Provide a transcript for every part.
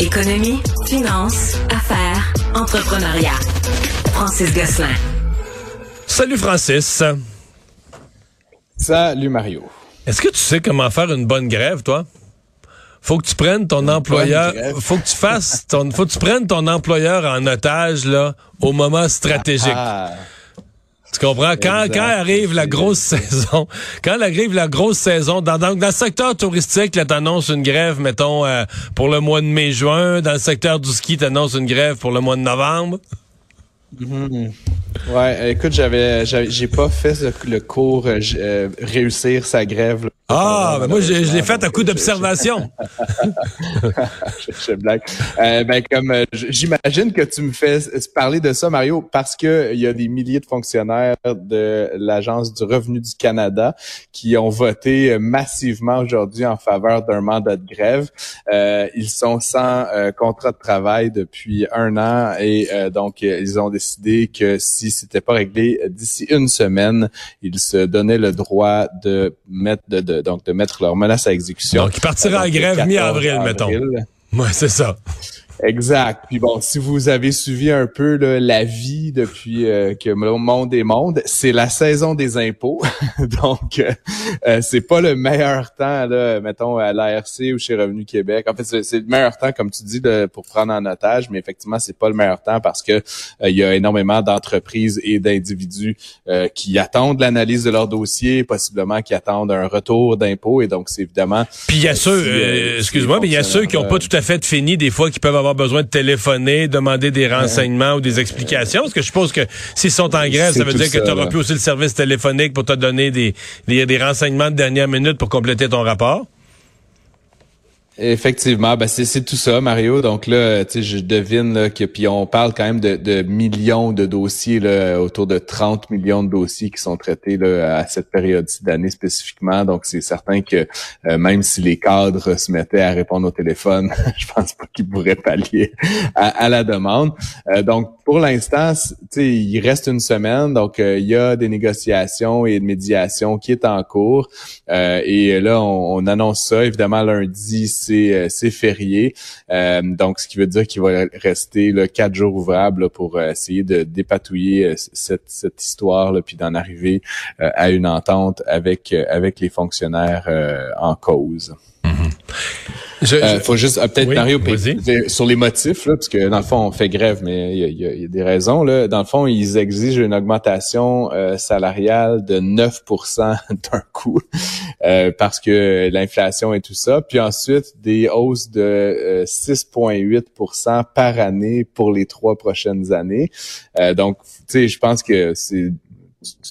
Économie, finance, affaires, entrepreneuriat. Francis Gosselin. Salut Francis. Salut Mario. Est-ce que tu sais comment faire une bonne grève, toi? Faut que tu prennes ton employeur, faut que tu fasses ton, faut que tu prennes ton employeur en otage, là, au moment stratégique. Ah. Tu comprends? Quand, quand arrive la grosse saison, quand arrive la grosse saison, dans, dans, le secteur touristique, là, t'annonces une grève, mettons, euh, pour le mois de mai-juin. Dans le secteur du ski, t'annonces une grève pour le mois de novembre. Mm-hmm. Ouais, écoute, j'avais, j'ai pas fait le cours euh, euh, réussir sa grève. ah, ben moi, je, l'ai fait à coup d'observation. je, blague. Euh, ben, comme j'imagine que tu me fais parler de ça, Mario, parce que il y a des milliers de fonctionnaires de l'Agence du revenu du Canada qui ont voté massivement aujourd'hui en faveur d'un mandat de grève. ils sont sans contrat de travail depuis un an et donc ils ont décidé que si c'était pas réglé d'ici une semaine, ils se donnaient le droit de mettre de, donc de mettre leur menace à exécution. Donc, ils partiraient en grève mi-avril, mettons. Ouais, c'est ça. Exact. Puis bon, si vous avez suivi un peu la vie depuis euh, que le monde est monde, c'est la saison des impôts. Donc, euh, euh, c'est pas le meilleur temps, là, mettons, à l'ARC ou chez Revenu Québec. En fait, c'est le meilleur temps, comme tu dis, de, pour prendre en otage, mais effectivement, c'est pas le meilleur temps parce que il y a énormément d'entreprises et d'individus qui attendent l'analyse de leur dossier, possiblement qui attendent un retour d'impôts. Et donc, c'est évidemment... Puis il y a ceux, excuse-moi, mais il y a ceux qui ont pas tout à fait fini, des fois, qui peuvent avoir besoin de téléphoner, demander des renseignements ou des explications? Parce que je suppose que s'ils sont en grève, ça veut dire que tu n'auras plus aussi le service téléphonique pour te donner des, des renseignements de dernière minute pour compléter ton rapport? Effectivement, ben c'est tout ça, Mario. Donc là, je devine là, que puis on parle quand même de, de, millions de dossiers, là, autour de 30 millions de dossiers qui sont traités là, à cette période-ci d'année spécifiquement. Donc c'est certain que euh, même si les cadres se mettaient à répondre au téléphone, je pense pas qu'ils pourraient pallier à, la demande. Euh, donc pour l'instant, il reste une semaine, donc euh, il y a des négociations et de médiation qui est en cours. et là, on, on annonce ça évidemment lundi euh, c'est férié. Euh, donc, ce qui veut dire qu'il va rester là, quatre jours ouvrables pour euh, essayer de dépatouiller cette, cette histoire, là, puis d'en arriver à une entente avec, avec les fonctionnaires en cause. Il euh, faut juste euh, peut-être Mario sur les motifs là, parce que dans le fond on fait grève, mais il y a, des raisons là. Dans le fond, ils exigent une augmentation euh, salariale de 9% d'un coup parce que l'inflation et tout ça. Puis ensuite des hausses de 6,8% par année pour les trois prochaines années. donc, tu sais, je pense que c'est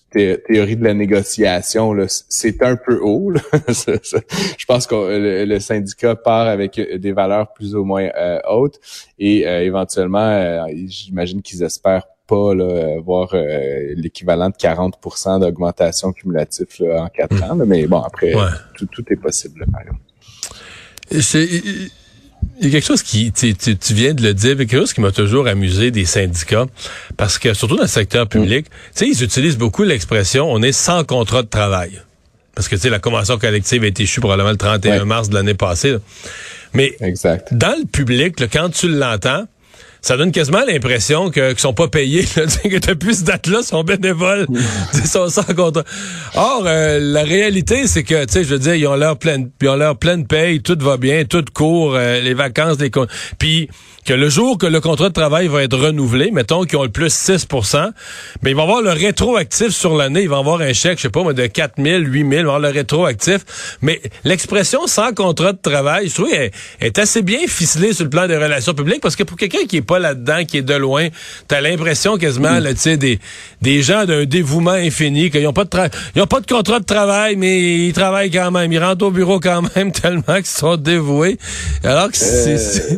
théorie de la négociation, c'est un peu haut. Je pense que le, syndicat part avec des valeurs plus ou moins euh, hautes et euh, éventuellement, euh, j'imagine qu'ils espèrent pas là, voir l'équivalent de 40 d'augmentation cumulative en quatre mmh. ans. mais bon, après, tout, tout, est possible, Mario. Il y a quelque chose qui, tu, tu, viens de le dire, quelque chose qui m'a toujours amusé des syndicats, parce que surtout dans le secteur public, mm. tu sais, ils utilisent beaucoup l'expression on est sans contrat de travail. Parce que, tu sais, la convention collective a été échue probablement le 31 mars de l'année passée. Mais exact. dans le public, quand tu l'entends, ça donne quasiment l'impression que qu'ils sont pas payés, que depuis cette date-là, sont bénévoles, ils sont sans contrat. Or, euh, la réalité, c'est que, tu sais, je veux dire, ils ont leur pleine, ils ont leur pleine paye, tout va bien, tout court, euh, les vacances, les puis que le jour que le contrat de travail va être renouvelé, mettons qu'ils ont le plus 6 mais ils vont avoir le rétroactif sur l'année, ils vont avoir un chèque, je sais pas, de 4 000, 8 000, ils vont avoir le rétroactif. Mais l'expression sans contrat de travail, je trouve, est, est assez bien ficelée sur le plan des relations publiques parce que pour quelqu'un qui est pas là-dedans, qui est de loin, t'as l'impression quasiment, tu sais, des, des gens d'un dévouement infini, qu'ils n'ont pas de ils ont pas de contrat de travail, mais ils travaillent quand même, ils rentrent au bureau quand même tellement qu'ils sont dévoués. Alors que c'est... Euh,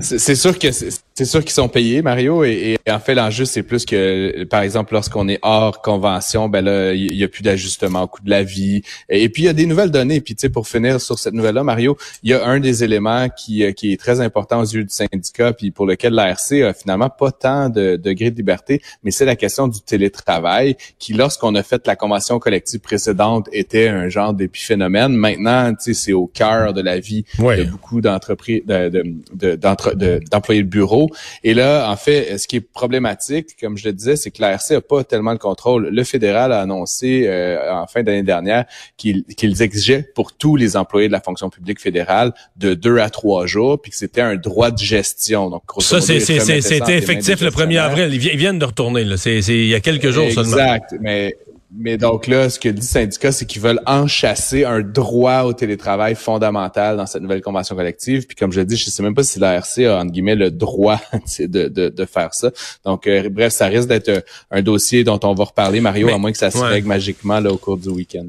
c'est sûr que c'est C'est sûr qu'ils sont payés, Mario, et, en fait, l'enjeu, c'est plus que, par exemple, lorsqu'on est hors convention, ben là, il y, a plus d'ajustement au coût de la vie. Et, puis, il y a des nouvelles données. Puis, tu sais, pour finir sur cette nouvelle-là, Mario, il y a un des éléments qui, euh, qui est très important aux yeux du syndicat, puis pour lequel l'ARC a finalement pas tant de degrés de liberté, mais c'est la question du télétravail, qui, lorsqu'on a fait la convention collective précédente, était un genre d'épiphénomène. Maintenant, tu sais, c'est au cœur de la vie de beaucoup d'entreprises, d'employés de, de bureau et là, en fait, ce qui est problématique, comme je le disais, c'est que l'ARC n'a pas tellement de contrôle. Le fédéral a annoncé euh, en fin d'année dernière qu'ils exigeaient pour tous les employés de la fonction publique fédérale de deux à trois jours, puis que c'était un droit de gestion. Donc, ça, c'était effectif le 1er avril. Ils viennent de retourner. Là. C'est, il y a quelques jours seulement. Exact. Mais mais donc là, ce que dit le syndicat, c'est qu'ils veulent enchasser un droit au télétravail fondamental dans cette nouvelle convention collective. Puis comme je l'ai dit, je sais même pas si l'ARC a, entre guillemets, le droit de, de, de faire ça. Donc, euh, bref, ça risque d'être un, dossier dont on va reparler, Mario, à moins que ça se règle magiquement là, au cours du week-end.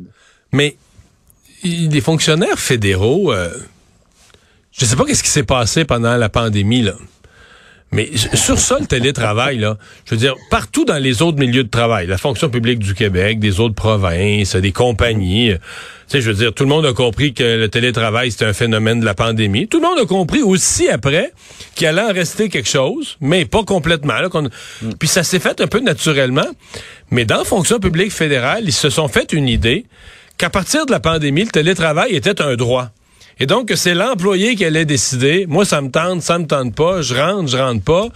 Mais des fonctionnaires fédéraux, euh, je sais pas qu'est-ce qui s'est passé pendant la pandémie, là. Mais sur ça, le télétravail, là, je veux dire, partout dans les autres milieux de travail, la fonction publique du Québec, des autres provinces, des compagnies, tu sais, je veux dire, tout le monde a compris que le télétravail, c'était un phénomène de la pandémie. Tout le monde a compris aussi après qu'il allait en rester quelque chose, mais pas complètement. Là, mm. Puis ça s'est fait un peu naturellement. Mais dans la fonction publique fédérale, ils se sont fait une idée qu'à partir de la pandémie, le télétravail était un droit. Et donc, c'est l'employé qui allait décider. Moi, ça me tente, ça me tente pas. Je rentre, je rentre pas.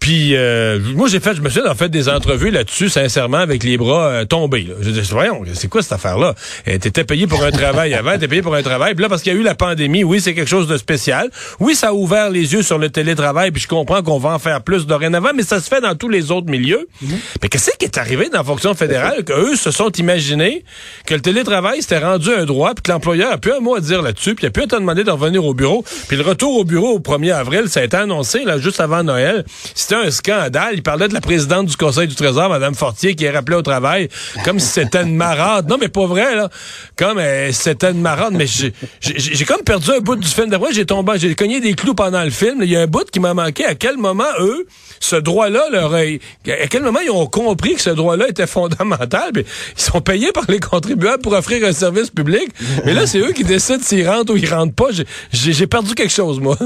Puis, euh, moi, j'ai fait, je me suis en fait des entrevues là-dessus, sincèrement, avec les bras euh, tombés. Là. Je dis, voyons, c'est quoi cette affaire-là? Euh, t'étais payé pour un travail avant, t'étais payé pour un travail. Puis là, parce qu'il y a eu la pandémie, oui, c'est quelque chose de spécial. Oui, ça a ouvert les yeux sur le télétravail, puis je comprends qu'on va en faire plus dorénavant, mais ça se fait dans tous les autres milieux. Mm-hmm. Mais qu'est-ce qui est arrivé dans la fonction fédérale qu'eux se sont imaginés que le télétravail s'était rendu un droit, puis que l'employeur a plus un mot à dire là-dessus, puis il a plus à te demander de revenir au bureau. Puis le retour au bureau au 1er avril, ça a été annoncé, là, juste avant Noël. C'était un scandale. Il parlait de la présidente du Conseil du Trésor, Mme Fortier, qui est rappelée au travail, comme si c'était une marade. Non, mais pas vrai, là. Comme euh, c'était une marade. Mais j'ai comme perdu un bout du film. D'après, j'ai tombé, j'ai cogné des clous pendant le film. Il y a un bout qui m'a manqué. À quel moment, eux, ce droit-là, leur à quel moment ils ont compris que ce droit-là était fondamental? ils sont payés par les contribuables pour offrir un service public. Mais là, c'est eux qui décident s'ils rentrent ou ils rentrent pas. J'ai perdu quelque chose, moi.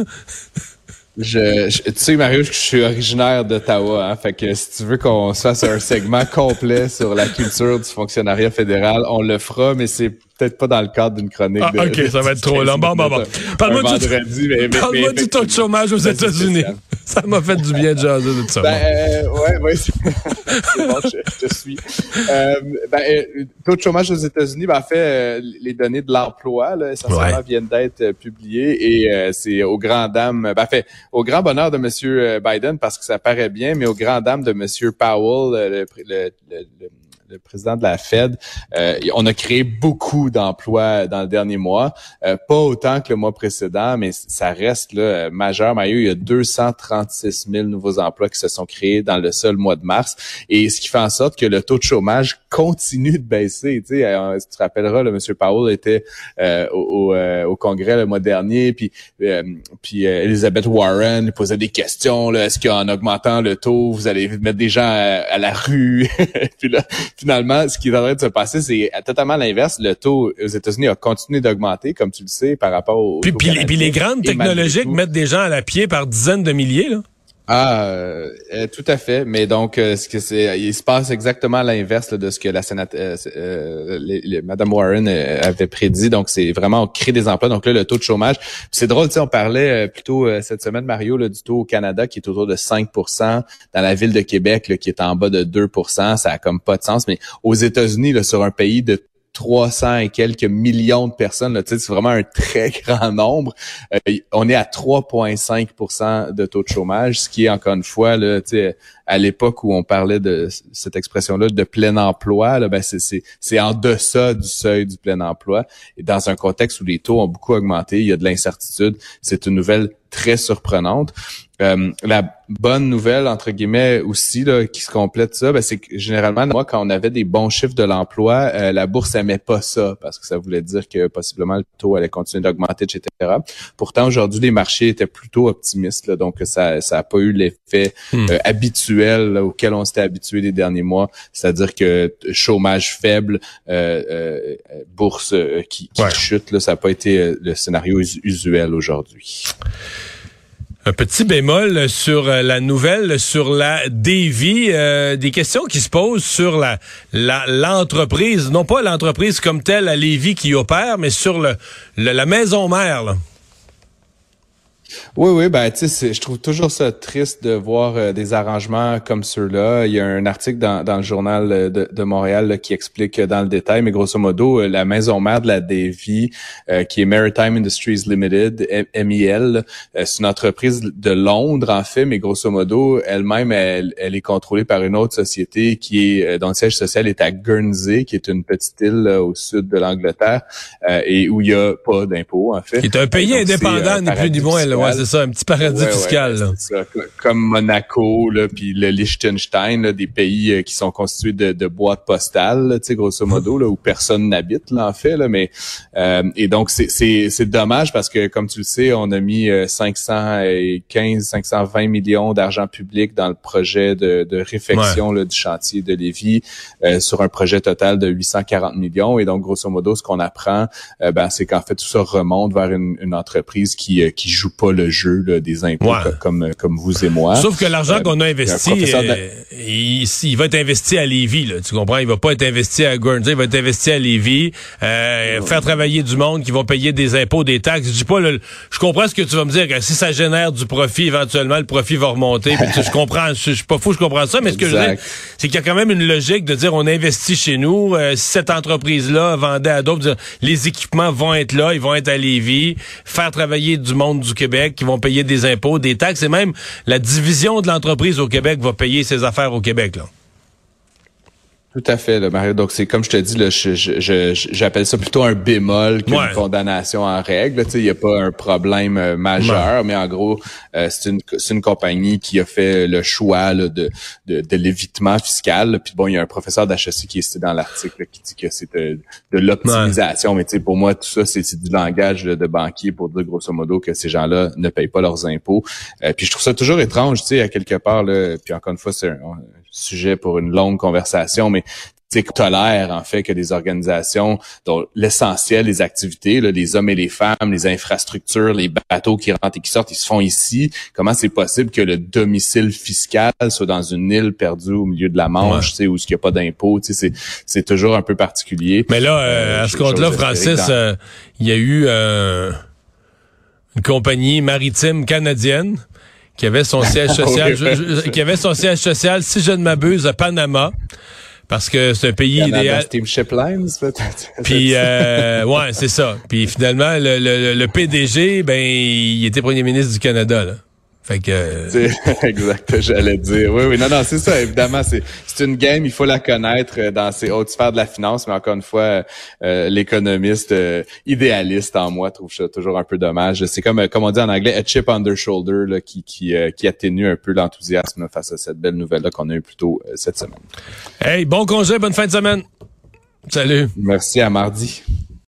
Je, tu sais, Mario, je suis originaire d'Ottawa, hein, fait que si tu veux qu'on se fasse un segment complet sur la culture du fonctionnariat fédéral, on le fera, mais c'est peut-être pas dans le cadre d'une chronique. Ah, ok, ça va être trop long. Bon, bon, bon. Parle-moi du, parle du taux de chômage aux États-Unis. Ça m'a fait du bien de jaser de ça. Ben, euh, ouais, ouais, c'est bon, je, te suis. Euh, ben, euh, taux de chômage aux États-Unis, ben, en fait, euh, les données de l'emploi, là, essentiellement, viennent d'être euh, publiées et c'est au grand dame, ben, fait, au grand bonheur de Monsieur Biden parce que ça paraît bien, mais au grand dame de Monsieur Powell, le, le, le le président de la Fed, euh, on a créé beaucoup d'emplois dans le dernier mois, euh, pas autant que le mois précédent, mais ça reste là, majeur. Maillot, il y a 236 000 nouveaux emplois qui se sont créés dans le seul mois de mars, et ce qui fait en sorte que le taux de chômage continue de baisser. Tu sais, euh, tu te rappelleras, le Monsieur Powell était au, au, Congrès le mois dernier, puis puis Elizabeth Warren posait des questions. Est-ce qu'en augmentant le taux, vous allez mettre des gens à, la rue? finalement, ce qui est en train de se passer, c'est totalement l'inverse. Le taux aux États-Unis a continué d'augmenter, comme tu le sais, par rapport au. Puis, puis, puis les grandes technologiques mettent des gens à la pied par dizaines de milliers, là. Ah, euh, euh, tout à fait. Mais donc, euh, ce que il se passe exactement l'inverse de ce que la sénatrice, Madame Warren avait prédit. Donc, c'est vraiment on des emplois. Donc là, le taux de chômage. C'est drôle, tu sais, on parlait plutôt cette semaine, Mario, là, du taux au Canada qui est autour de 5% dans la ville de Québec qui est en bas de 2% Ça a comme pas de sens. Mais aux États-Unis, sur un pays de 300 et quelques millions de personnes. C'est vraiment un très grand nombre. Euh, on est à 3,5% de taux de chômage, ce qui est encore une fois, là, à l'époque où on parlait de cette expression-là de plein emploi, là, ben c'est en deçà du seuil du plein emploi. Et dans un contexte où les taux ont beaucoup augmenté, il y a de l'incertitude, c'est une nouvelle très surprenante. Euh, la bonne nouvelle, entre guillemets, aussi, là, qui se complète ça, ben, c'est que généralement, moi, quand on avait des bons chiffres de l'emploi, euh, la bourse aimait pas ça, parce que ça voulait dire que possiblement le taux allait continuer d'augmenter, etc. Pourtant, aujourd'hui, les marchés étaient plutôt optimistes, donc ça ça a pas eu l'effet hmm. euh, habituel auquel on s'était habitué les derniers mois, c'est-à-dire que chômage faible, bourse qui, chute, là, ça n'a pas été le scénario usuel aujourd'hui. Un petit bémol sur euh, la nouvelle sur la Davy, euh, des questions qui se posent sur la l'entreprise, non pas l'entreprise comme telle à Lévis qui opère, mais sur le, la maison mère. Oui, oui, ben tu sais, je trouve toujours ça triste de voir euh, des arrangements comme ceux-là. Il y a un article dans, dans le journal euh, de, de Montréal qui explique euh, dans le détail, mais grosso modo, la maison mère de la Davy, qui est Maritime Industries Limited, MEL, c'est une entreprise de Londres en fait, mais grosso modo, elle-même, elle, elle, est contrôlée par une autre société qui est dont le siège social est à Guernsey, qui est une petite île au sud de l'Angleterre et où il y a pas d'impôts en fait. Qui est un pays indépendant, ni plus ni moins c'est ça, un petit paradis fiscal. Comme Monaco, là, puis le Liechtenstein, des pays euh, qui sont constitués de, de boîtes postales, tu sais, grosso modo, là, où personne n'habite, là, en fait. Là, mais euh, et donc c'est c'est dommage parce que, comme tu le sais, on a mis 515, euh, 520 millions d'argent public dans le projet de, de réfection là, du chantier de Lévis sur un projet total de 840 millions. Et donc, grosso modo, ce qu'on apprend, ben, c'est qu'en fait tout ça remonte vers une, une entreprise qui qui joue pas le jeu des impôts comme, comme vous et moi. Sauf que l'argent euh, qu'on a investi, euh, il, va être investi à Lévis. Là, tu comprends? Il va pas être investi à Guernsey, il va être investi à Lévis. Euh, faire travailler du monde qui vont payer des impôts, des taxes. Je dis pas, je comprends ce que tu vas me dire. Que si ça génère du profit, éventuellement, le profit va remonter. je comprends, je, suis pas fou, je comprends ça. Mais ce que je veux dire, c'est qu'il y a quand même une logique de dire on investit chez nous. si cette entreprise-là vendait à d'autres, les équipements vont être là, ils vont être à Lévis. Faire travailler du monde du Québec qui vont payer des impôts, des taxes, et même la division de l'entreprise au Québec va payer ses affaires au Québec. Là. Tout à fait, là, Mario. Donc, c'est comme je te dis, là, j'appelle ça plutôt un bémol qu'une condamnation en règle. Il n'y a pas un problème euh, majeur, mais en gros, euh, c'est une, une compagnie qui a fait le choix de, de, de l'évitement fiscal. Puis bon, il y a un professeur d'HEC qui est cité dans l'article qui dit que c'est de, l'optimisation. Mais pour moi, tout ça, c'est du langage de banquier pour dire grosso modo que ces gens-là ne payent pas leurs impôts. Euh, puis je trouve ça toujours étrange, tu sais, à quelque part. Là, puis encore une fois, c'est un sujet pour une longue conversation, mais tu tolère en fait que des organisations dont l'essentiel des activités, là, les hommes et les femmes, les infrastructures, les bateaux qui rentrent et qui sortent, ils se font ici. Comment c'est possible que le domicile fiscal soit dans une île perdue au milieu de la Manche, sais, où il n'y a pas d'impôts? C'est, c'est toujours un peu particulier. Mais là, euh, à ce compte-là, Francis, euh, il y a eu euh, une compagnie maritime canadienne qui avait son siège social, qui avait son siège social, si je ne m'abuse, à Panama. Parce que c'est un pays idéal. Steamship Lines, peut-être? Puis, euh, ouais, c'est ça. Puis finalement, le, le, le, PDG, ben, il était premier ministre du Canada, là. Fait que. exact, j'allais dire. Oui, oui, non, non, c'est ça. Évidemment, c'est c'est une game. Il faut la connaître euh, dans ces hautes sphères de la finance, mais encore une fois, euh, l'économiste euh, idéaliste en moi trouve ça toujours un peu dommage. C'est comme comme on dit en anglais, a chip on their shoulder là, qui qui qui atténue un peu l'enthousiasme face à cette belle nouvelle là qu'on a eu plus tôt cette semaine. Hey, bon congé, bonne fin de semaine. Salut. Merci à mardi.